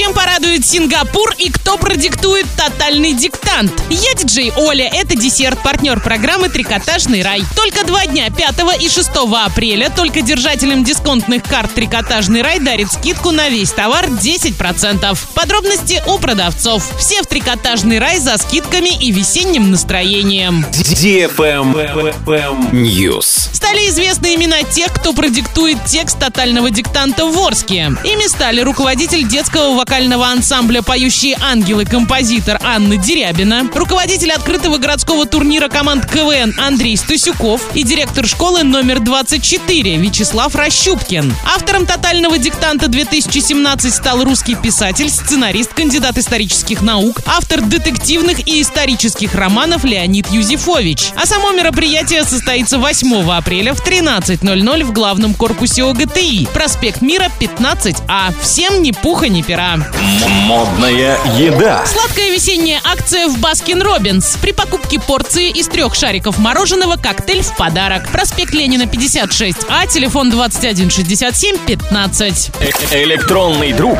Чем порадует Сингапур и кто продиктует тотальный диктант? Я диджей Оля, это десерт, партнер программы «Трикотажный рай». Только два дня, 5 и 6 апреля, только держателям дисконтных карт «Трикотажный рай» дарит скидку на весь товар 10%. Подробности у продавцов. Все в «Трикотажный рай» за скидками и весенним настроением. News. Стали известны имена тех, кто продиктует текст тотального диктанта в Орске. Ими стали руководитель детского вокального ансамбля «Поющие ангелы» композитор Анна Дерябина, руководитель открытого городского турнира команд КВН Андрей Стасюков и директор школы номер 24 Вячеслав Рощупкин. Автором тотального диктанта 2017 стал русский писатель, сценарист, кандидат исторических наук, автор детективных и исторических романов Леонид Юзефович. А само мероприятие состоится 8 апреля в 13.00 в главном корпусе ОГТИ. Проспект Мира, 15А. Всем ни пуха, ни пера. Модная еда. Сладкая весенняя акция в Baskin Robbins. При покупке порции из трех шариков мороженого коктейль в подарок. Проспект Ленина 56А, телефон 2167 15. Электронный друг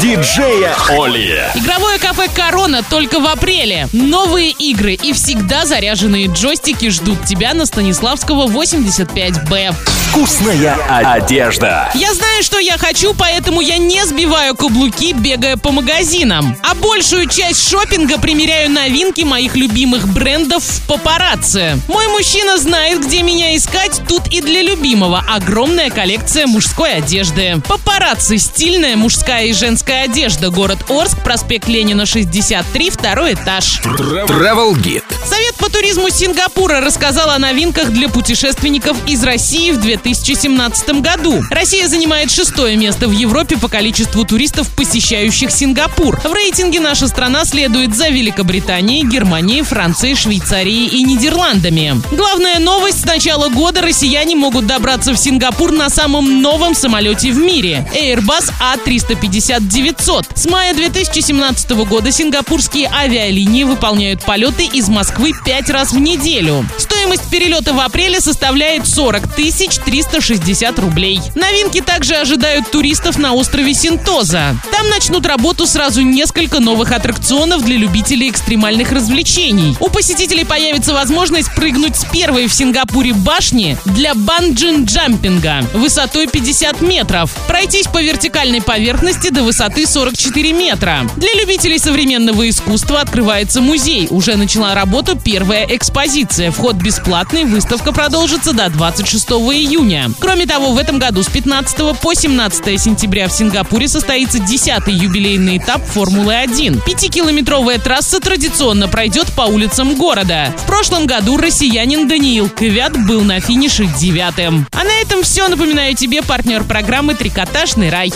диджея Оли. Игровое кафе «Корона» только в апреле. Новые игры и всегда заряженные джойстики ждут тебя на Станиславского 85Б. Вкусная одежда. Я знаю, что я хочу, поэтому я не сбиваю каблуки, бегая по магазинам. А большую часть шопинга примеряю новинки моих любимых брендов в папарацци. Мой мужчина знает, где меня искать, тут и для любимого огромная коллекция мужской одежды. Папарацци – стильная мужская и женская одежда. Город Орск, проспект Ленина, 63, второй этаж. Travel Guide. Совет по туризму Сингапура рассказал о новинках для путешественников из России в 2017 году. Россия занимает шестое место в Европе по количеству туристов, посещающих Сингапур. В рейтинге наша страна следует за Великобританией, Германией, Францией, Швейцарией и Нидерландами. Главная новость – с начала года россияне могут добраться в Сингапур на самом новом самолете в мире – Airbus A350-900. С мая 2017 года сингапурские авиалинии выполняют полеты из Москвы пять раз в неделю. Стоимость перелета в апреле составляет 40 тысяч 360 рублей. Новинки также ожидают туристов на острове Синтоза. Там начнут работу сразу несколько новых аттракционов для любителей экстремальных развлечений. У посетителей появится возможность прыгнуть с первой в Сингапуре башни для банджин-джампинга высотой 50 метров, пройтись по вертикальной поверхности до высоты 44 метра. Для любителей современного искусства открывается музей. Уже начала работу первая экспозиция. Вход бесплатный, выставка продолжится до 26 июня. Кроме того, в этом году с 15 по 17 сентября в Сингапуре состоится 10-й юбилейный этап Формулы-1. Пятикилометровая трасса традиционно пройдет по улицам города. В прошлом году россиянин Даниил Квят был на финише девятым. А на этом все. Напоминаю тебе партнер программы «Трикотажный рай».